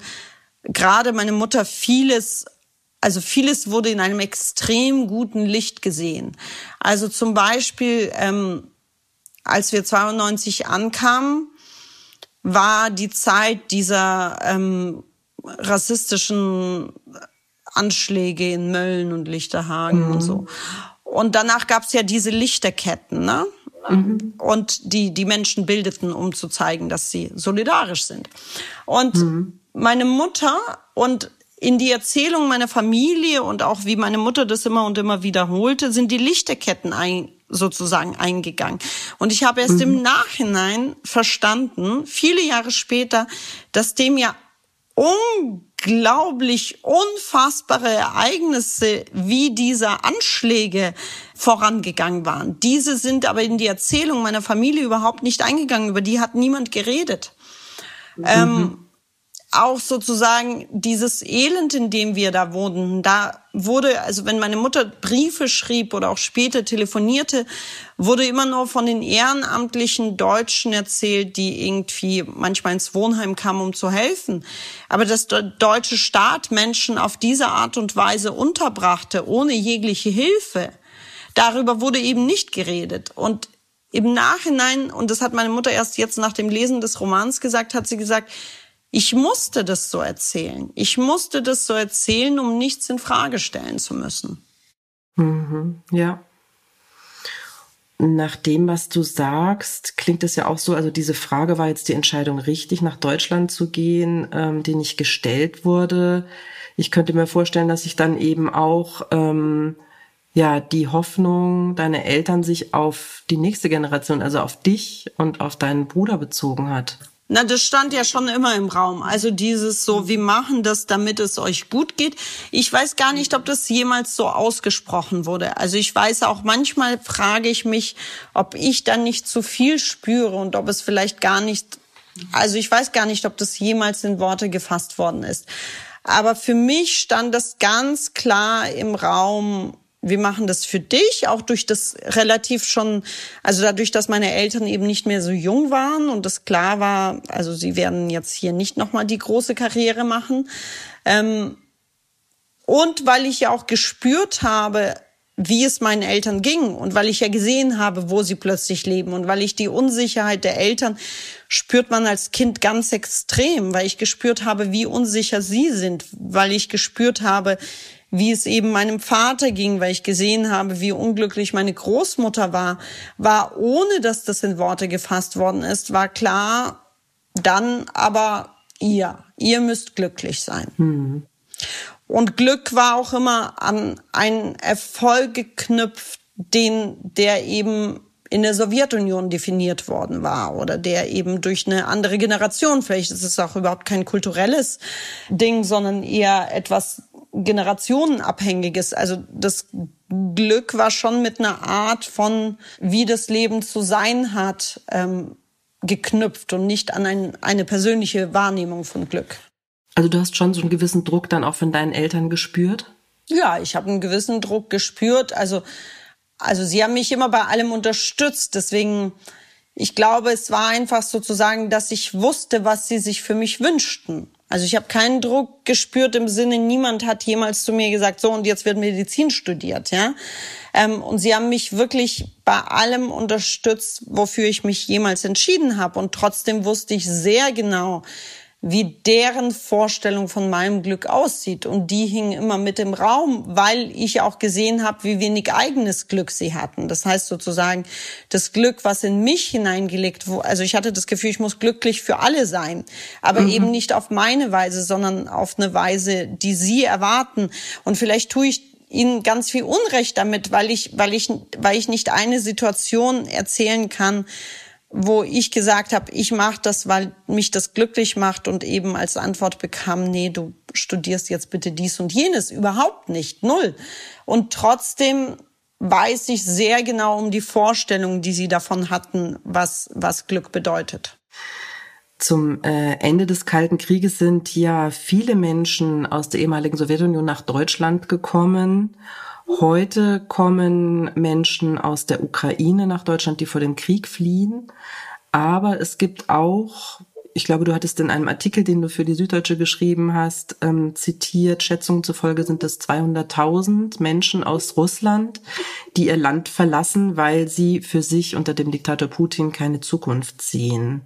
gerade meine Mutter vieles also vieles wurde in einem extrem guten Licht gesehen. Also zum Beispiel, ähm, als wir 92 ankamen, war die Zeit dieser ähm, rassistischen Anschläge in Mölln und Lichterhagen mhm. und so. Und danach gab's ja diese Lichterketten, ne? Mhm. Und die die Menschen bildeten, um zu zeigen, dass sie solidarisch sind. Und mhm. Meine Mutter und in die Erzählung meiner Familie und auch wie meine Mutter das immer und immer wiederholte, sind die Lichterketten ein, sozusagen eingegangen. Und ich habe erst mhm. im Nachhinein verstanden, viele Jahre später, dass dem ja unglaublich unfassbare Ereignisse wie diese Anschläge vorangegangen waren. Diese sind aber in die Erzählung meiner Familie überhaupt nicht eingegangen, über die hat niemand geredet. Mhm. Ähm, auch sozusagen dieses Elend, in dem wir da wohnten, da wurde, also wenn meine Mutter Briefe schrieb oder auch später telefonierte, wurde immer nur von den ehrenamtlichen Deutschen erzählt, die irgendwie manchmal ins Wohnheim kamen, um zu helfen. Aber dass der deutsche Staat Menschen auf diese Art und Weise unterbrachte, ohne jegliche Hilfe, darüber wurde eben nicht geredet. Und im Nachhinein, und das hat meine Mutter erst jetzt nach dem Lesen des Romans gesagt, hat sie gesagt, ich musste das so erzählen. Ich musste das so erzählen, um nichts in Frage stellen zu müssen. Mhm, ja. Nach dem, was du sagst, klingt es ja auch so, also diese Frage war jetzt die Entscheidung richtig, nach Deutschland zu gehen, ähm, die nicht gestellt wurde. Ich könnte mir vorstellen, dass sich dann eben auch ähm, ja die Hoffnung deiner Eltern sich auf die nächste Generation, also auf dich und auf deinen Bruder bezogen hat. Na, das stand ja schon immer im Raum. Also dieses so, wir machen das, damit es euch gut geht. Ich weiß gar nicht, ob das jemals so ausgesprochen wurde. Also ich weiß auch, manchmal frage ich mich, ob ich dann nicht zu viel spüre und ob es vielleicht gar nicht, also ich weiß gar nicht, ob das jemals in Worte gefasst worden ist. Aber für mich stand das ganz klar im Raum, wir machen das für dich, auch durch das relativ schon, also dadurch, dass meine Eltern eben nicht mehr so jung waren und das klar war, also sie werden jetzt hier nicht nochmal die große Karriere machen. Ähm, und weil ich ja auch gespürt habe, wie es meinen Eltern ging und weil ich ja gesehen habe, wo sie plötzlich leben und weil ich die Unsicherheit der Eltern spürt man als Kind ganz extrem, weil ich gespürt habe, wie unsicher sie sind, weil ich gespürt habe, wie es eben meinem Vater ging, weil ich gesehen habe, wie unglücklich meine Großmutter war, war ohne dass das in Worte gefasst worden ist, war klar, dann aber ihr, ihr müsst glücklich sein. Mhm. Und Glück war auch immer an einen Erfolg geknüpft, den, der eben in der Sowjetunion definiert worden war oder der eben durch eine andere Generation, vielleicht ist es auch überhaupt kein kulturelles Ding, sondern eher etwas generationenabhängiges. Also das Glück war schon mit einer Art von, wie das Leben zu sein hat, ähm, geknüpft und nicht an ein, eine persönliche Wahrnehmung von Glück. Also du hast schon so einen gewissen Druck dann auch von deinen Eltern gespürt? Ja, ich habe einen gewissen Druck gespürt. Also, also sie haben mich immer bei allem unterstützt. Deswegen, ich glaube, es war einfach sozusagen, dass ich wusste, was sie sich für mich wünschten. Also ich habe keinen Druck gespürt im Sinne, niemand hat jemals zu mir gesagt, so und jetzt wird Medizin studiert, ja. Ähm, und sie haben mich wirklich bei allem unterstützt, wofür ich mich jemals entschieden habe. Und trotzdem wusste ich sehr genau, wie deren Vorstellung von meinem Glück aussieht. Und die hingen immer mit im Raum, weil ich auch gesehen habe, wie wenig eigenes Glück sie hatten. Das heißt sozusagen, das Glück, was in mich hineingelegt wurde, also ich hatte das Gefühl, ich muss glücklich für alle sein, aber mhm. eben nicht auf meine Weise, sondern auf eine Weise, die sie erwarten. Und vielleicht tue ich ihnen ganz viel Unrecht damit, weil ich, weil ich, weil ich nicht eine Situation erzählen kann, wo ich gesagt habe, ich mache das, weil mich das glücklich macht und eben als Antwort bekam, nee, du studierst jetzt bitte dies und jenes. Überhaupt nicht, null. Und trotzdem weiß ich sehr genau um die Vorstellung, die sie davon hatten, was, was Glück bedeutet. Zum äh, Ende des Kalten Krieges sind ja viele Menschen aus der ehemaligen Sowjetunion nach Deutschland gekommen Heute kommen Menschen aus der Ukraine nach Deutschland, die vor dem Krieg fliehen. Aber es gibt auch, ich glaube, du hattest in einem Artikel, den du für die Süddeutsche geschrieben hast, ähm, zitiert, Schätzungen zufolge sind es 200.000 Menschen aus Russland, die ihr Land verlassen, weil sie für sich unter dem Diktator Putin keine Zukunft sehen.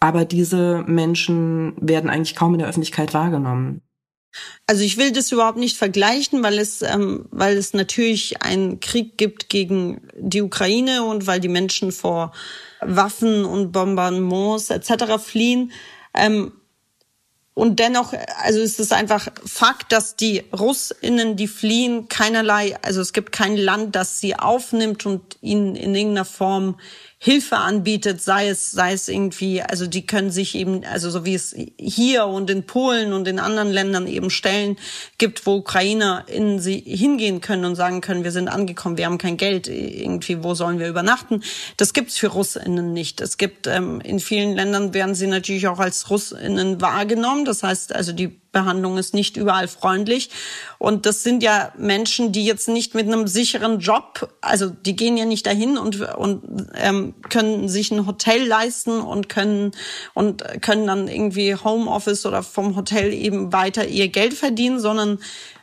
Aber diese Menschen werden eigentlich kaum in der Öffentlichkeit wahrgenommen. Also ich will das überhaupt nicht vergleichen, weil es, ähm, weil es natürlich einen Krieg gibt gegen die Ukraine und weil die Menschen vor Waffen und Bombardements etc. fliehen. Ähm, und dennoch, also es ist einfach Fakt, dass die Russinnen, die fliehen, keinerlei, also es gibt kein Land, das sie aufnimmt und ihnen in irgendeiner Form Hilfe anbietet, sei es, sei es irgendwie, also die können sich eben, also so wie es hier und in Polen und in anderen Ländern eben Stellen gibt, wo Ukrainer in sie hingehen können und sagen können, wir sind angekommen, wir haben kein Geld, irgendwie, wo sollen wir übernachten? Das gibt's für Russinnen nicht. Es gibt, ähm, in vielen Ländern werden sie natürlich auch als Russinnen wahrgenommen. Das heißt, also die Behandlung ist nicht überall freundlich. Und das sind ja Menschen, die jetzt nicht mit einem sicheren Job, also die gehen ja nicht dahin und, und ähm, können sich ein Hotel leisten und können und können dann irgendwie Homeoffice oder vom Hotel eben weiter ihr Geld verdienen, sondern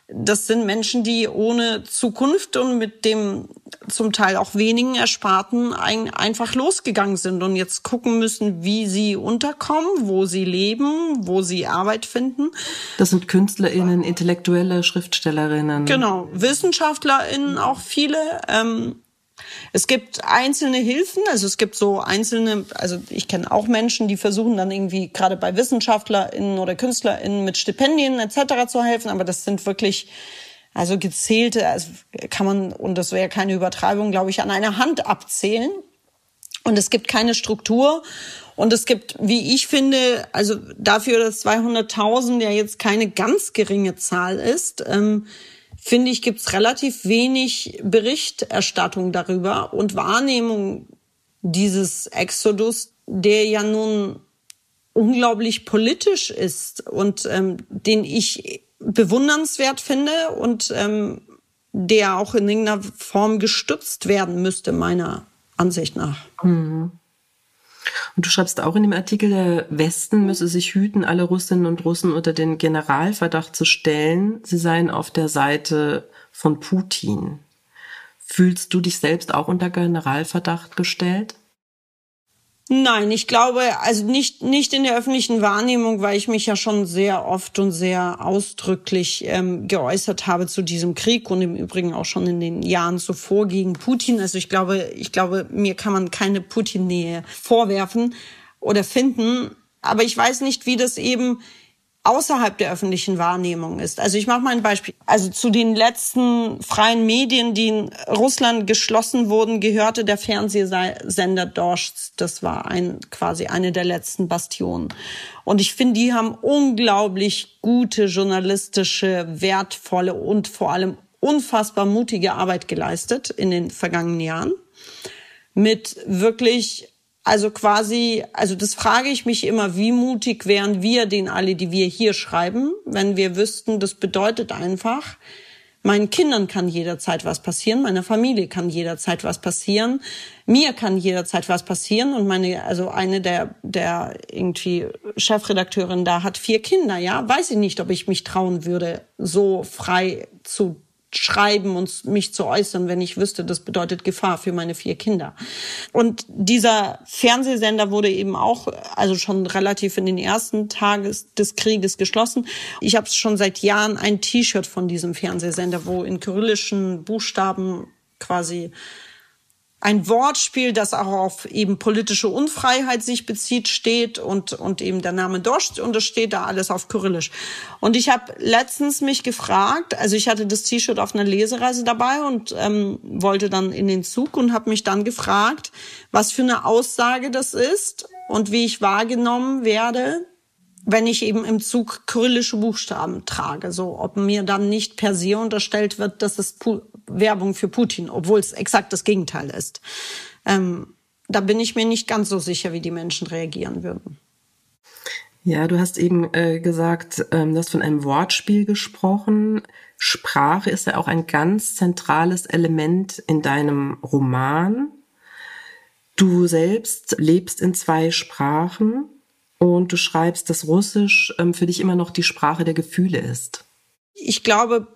das sind Menschen, die ohne Zukunft und mit dem zum Teil auch wenigen Ersparten ein, einfach losgegangen sind und jetzt gucken müssen, wie sie unterkommen, wo sie leben, wo sie Arbeit finden. Das sind KünstlerInnen, Intellektuelle, Schriftstellerinnen. Genau, WissenschaftlerInnen auch viele. Ähm, es gibt einzelne Hilfen, also es gibt so einzelne, also ich kenne auch Menschen, die versuchen dann irgendwie gerade bei WissenschaftlerInnen oder KünstlerInnen mit Stipendien etc. zu helfen, aber das sind wirklich also gezählte, also kann man, und das wäre keine Übertreibung, glaube ich, an einer Hand abzählen. Und es gibt keine Struktur. Und es gibt, wie ich finde, also dafür, dass 200.000 ja jetzt keine ganz geringe Zahl ist, ähm, finde ich, gibt's relativ wenig Berichterstattung darüber und Wahrnehmung dieses Exodus, der ja nun unglaublich politisch ist und ähm, den ich bewundernswert finde und ähm, der auch in irgendeiner Form gestützt werden müsste, meiner Ansicht nach. Mhm. Und du schreibst auch in dem Artikel, der Westen müsse sich hüten, alle Russinnen und Russen unter den Generalverdacht zu stellen, sie seien auf der Seite von Putin. Fühlst du dich selbst auch unter Generalverdacht gestellt? Nein, ich glaube, also nicht, nicht in der öffentlichen Wahrnehmung, weil ich mich ja schon sehr oft und sehr ausdrücklich ähm, geäußert habe zu diesem Krieg und im Übrigen auch schon in den Jahren zuvor gegen Putin. Also ich glaube, ich glaube, mir kann man keine Putin-Nähe vorwerfen oder finden. Aber ich weiß nicht, wie das eben außerhalb der öffentlichen Wahrnehmung ist. Also ich mache mal ein Beispiel. Also zu den letzten freien Medien, die in Russland geschlossen wurden, gehörte der Fernsehsender Dorscht. Das war ein, quasi eine der letzten Bastionen. Und ich finde, die haben unglaublich gute journalistische, wertvolle und vor allem unfassbar mutige Arbeit geleistet in den vergangenen Jahren. Mit wirklich also quasi, also das frage ich mich immer, wie mutig wären wir den alle, die wir hier schreiben, wenn wir wüssten, das bedeutet einfach, meinen Kindern kann jederzeit was passieren, meiner Familie kann jederzeit was passieren, mir kann jederzeit was passieren und meine, also eine der, der irgendwie Chefredakteurin da hat vier Kinder, ja, weiß ich nicht, ob ich mich trauen würde, so frei zu schreiben und mich zu äußern, wenn ich wüsste, das bedeutet Gefahr für meine vier Kinder. Und dieser Fernsehsender wurde eben auch, also schon relativ in den ersten Tagen des Krieges geschlossen. Ich habe schon seit Jahren ein T-Shirt von diesem Fernsehsender, wo in kyrillischen Buchstaben quasi ein Wortspiel, das auch auf eben politische Unfreiheit sich bezieht, steht und, und eben der Name Dost und das steht da alles auf Kyrillisch. Und ich habe letztens mich gefragt, also ich hatte das T-Shirt auf einer Lesereise dabei und ähm, wollte dann in den Zug und habe mich dann gefragt, was für eine Aussage das ist und wie ich wahrgenommen werde, wenn ich eben im Zug kyrillische Buchstaben trage, so ob mir dann nicht per se unterstellt wird, dass es Werbung für Putin, obwohl es exakt das Gegenteil ist. Ähm, da bin ich mir nicht ganz so sicher, wie die Menschen reagieren würden. Ja, du hast eben äh, gesagt, ähm, du hast von einem Wortspiel gesprochen. Sprache ist ja auch ein ganz zentrales Element in deinem Roman. Du selbst lebst in zwei Sprachen und du schreibst, dass Russisch ähm, für dich immer noch die Sprache der Gefühle ist. Ich glaube,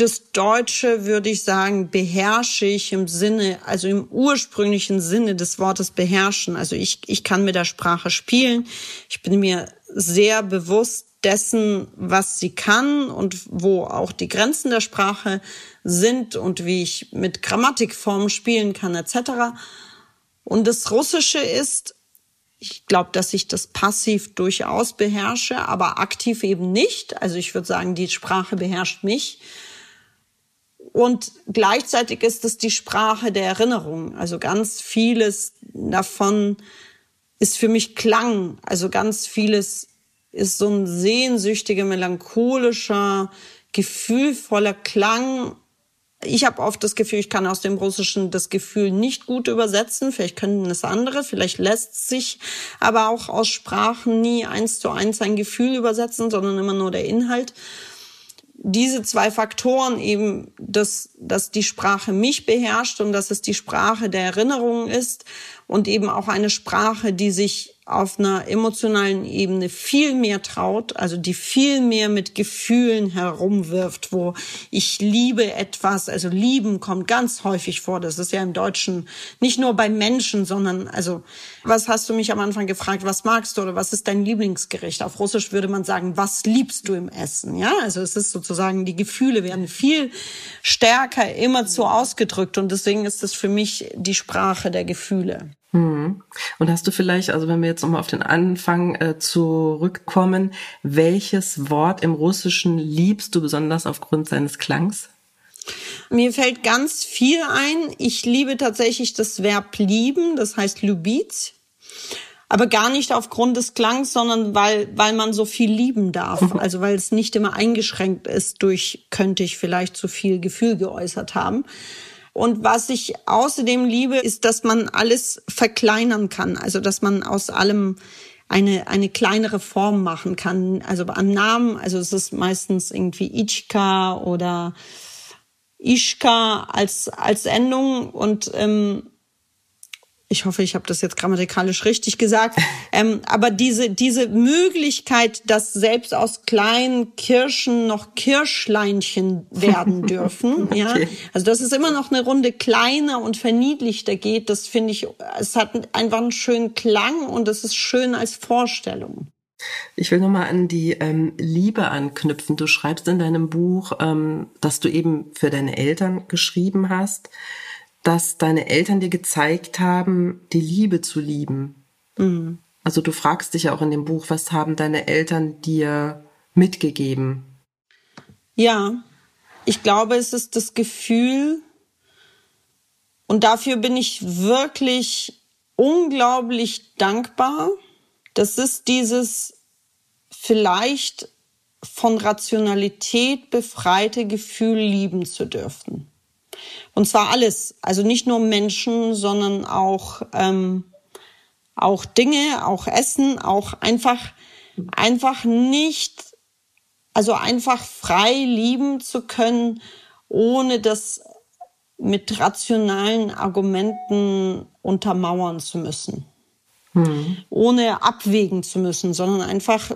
das Deutsche würde ich sagen, beherrsche ich im Sinne, also im ursprünglichen Sinne des Wortes beherrschen. Also ich, ich kann mit der Sprache spielen. Ich bin mir sehr bewusst dessen, was sie kann und wo auch die Grenzen der Sprache sind und wie ich mit Grammatikformen spielen kann etc. Und das Russische ist, ich glaube, dass ich das passiv durchaus beherrsche, aber aktiv eben nicht. Also ich würde sagen, die Sprache beherrscht mich. Und gleichzeitig ist es die Sprache der Erinnerung. Also ganz vieles davon ist für mich Klang. Also ganz vieles ist so ein sehnsüchtiger, melancholischer, gefühlvoller Klang. Ich habe oft das Gefühl, ich kann aus dem Russischen das Gefühl nicht gut übersetzen. Vielleicht können es andere. Vielleicht lässt sich aber auch aus Sprachen nie eins zu eins ein Gefühl übersetzen, sondern immer nur der Inhalt diese zwei Faktoren eben, dass, dass die Sprache mich beherrscht und dass es die Sprache der Erinnerung ist und eben auch eine Sprache, die sich auf einer emotionalen Ebene viel mehr traut, also die viel mehr mit Gefühlen herumwirft, wo ich liebe etwas, also lieben kommt ganz häufig vor. Das ist ja im Deutschen nicht nur bei Menschen, sondern also, was hast du mich am Anfang gefragt, was magst du oder was ist dein Lieblingsgericht? Auf Russisch würde man sagen, was liebst du im Essen? Ja, also es ist sozusagen, die Gefühle werden viel stärker immer zu ausgedrückt und deswegen ist es für mich die Sprache der Gefühle. Hm. Und hast du vielleicht, also wenn wir jetzt nochmal auf den Anfang äh, zurückkommen, welches Wort im Russischen liebst du besonders aufgrund seines Klangs? Mir fällt ganz viel ein. Ich liebe tatsächlich das Verb lieben, das heißt Lubitz. Aber gar nicht aufgrund des Klangs, sondern weil, weil man so viel lieben darf. Mhm. Also weil es nicht immer eingeschränkt ist durch, könnte ich vielleicht zu viel Gefühl geäußert haben. Und was ich außerdem liebe, ist, dass man alles verkleinern kann. Also dass man aus allem eine, eine kleinere Form machen kann. Also an Namen, also es ist meistens irgendwie Ichka oder Ishka als, als Endung und ähm, ich hoffe, ich habe das jetzt grammatikalisch richtig gesagt, ähm, aber diese, diese Möglichkeit, dass selbst aus kleinen Kirschen noch Kirschleinchen werden dürfen, okay. ja, also dass es immer noch eine Runde kleiner und verniedlichter geht, das finde ich, es hat einfach einen schönen Klang und es ist schön als Vorstellung. Ich will nochmal an die ähm, Liebe anknüpfen. Du schreibst in deinem Buch, ähm, dass du eben für deine Eltern geschrieben hast dass deine Eltern dir gezeigt haben, die Liebe zu lieben. Mhm. Also du fragst dich ja auch in dem Buch, was haben deine Eltern dir mitgegeben? Ja, ich glaube, es ist das Gefühl, und dafür bin ich wirklich unglaublich dankbar. Das ist dieses vielleicht von Rationalität befreite Gefühl, lieben zu dürfen. Und zwar alles, also nicht nur Menschen, sondern auch ähm, auch Dinge, auch Essen, auch einfach einfach nicht, also einfach frei lieben zu können, ohne das mit rationalen Argumenten untermauern zu müssen, hm. ohne abwägen zu müssen, sondern einfach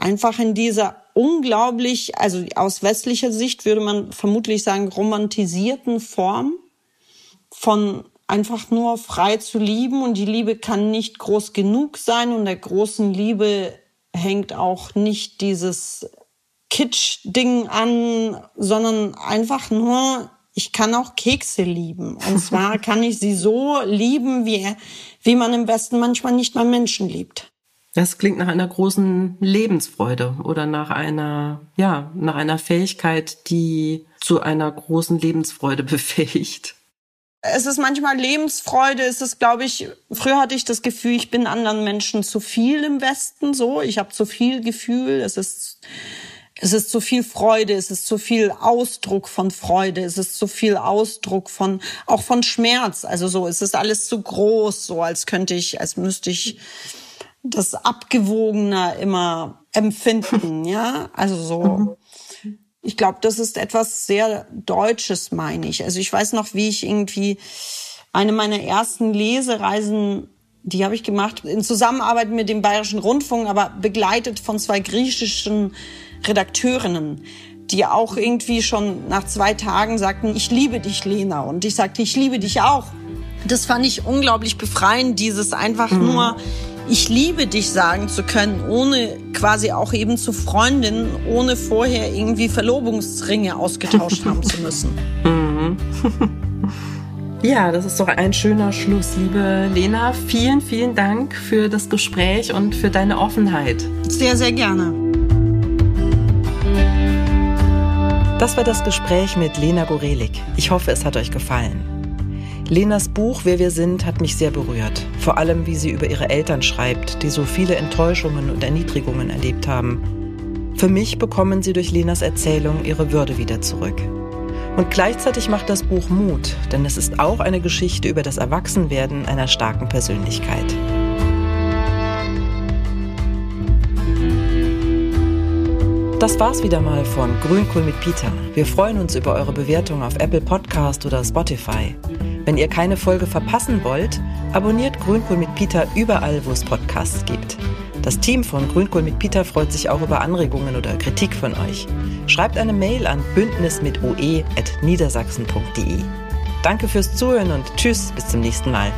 einfach in dieser unglaublich, also aus westlicher Sicht würde man vermutlich sagen, romantisierten Form von einfach nur frei zu lieben und die Liebe kann nicht groß genug sein und der großen Liebe hängt auch nicht dieses Kitsch-Ding an, sondern einfach nur, ich kann auch Kekse lieben. Und zwar kann ich sie so lieben, wie, wie man im Westen manchmal nicht mal Menschen liebt. Das klingt nach einer großen Lebensfreude oder nach einer, ja, nach einer Fähigkeit, die zu einer großen Lebensfreude befähigt. Es ist manchmal Lebensfreude. Es ist, glaube ich, früher hatte ich das Gefühl, ich bin anderen Menschen zu viel im Westen so. Ich habe zu viel Gefühl. Es ist, es ist zu viel Freude. Es ist zu viel Ausdruck von Freude. Es ist zu viel Ausdruck von, auch von Schmerz. Also so, es ist alles zu groß, so als könnte ich, als müsste ich, das abgewogener immer empfinden, ja, also so. Mhm. Ich glaube, das ist etwas sehr Deutsches, meine ich. Also ich weiß noch, wie ich irgendwie eine meiner ersten Lesereisen, die habe ich gemacht in Zusammenarbeit mit dem Bayerischen Rundfunk, aber begleitet von zwei griechischen Redakteurinnen, die auch irgendwie schon nach zwei Tagen sagten, ich liebe dich, Lena. Und ich sagte, ich liebe dich auch. Das fand ich unglaublich befreiend, dieses einfach mhm. nur ich liebe dich sagen zu können, ohne quasi auch eben zu Freundinnen, ohne vorher irgendwie Verlobungsringe ausgetauscht haben zu müssen. Mhm. Ja, das ist doch ein schöner Schluss, liebe Lena. Vielen, vielen Dank für das Gespräch und für deine Offenheit. Sehr, sehr gerne. Das war das Gespräch mit Lena Gorelik. Ich hoffe, es hat euch gefallen. Lenas Buch Wer wir sind hat mich sehr berührt. Vor allem, wie sie über ihre Eltern schreibt, die so viele Enttäuschungen und Erniedrigungen erlebt haben. Für mich bekommen sie durch Lenas Erzählung ihre Würde wieder zurück. Und gleichzeitig macht das Buch Mut, denn es ist auch eine Geschichte über das Erwachsenwerden einer starken Persönlichkeit. Das war's wieder mal von Grünkohl mit Peter. Wir freuen uns über eure Bewertung auf Apple Podcast oder Spotify. Wenn ihr keine Folge verpassen wollt, abonniert Grünkohl mit Peter überall, wo es Podcasts gibt. Das Team von Grünkohl mit Peter freut sich auch über Anregungen oder Kritik von euch. Schreibt eine Mail an bündnismitoe.niedersachsen.de. Danke fürs Zuhören und tschüss, bis zum nächsten Mal.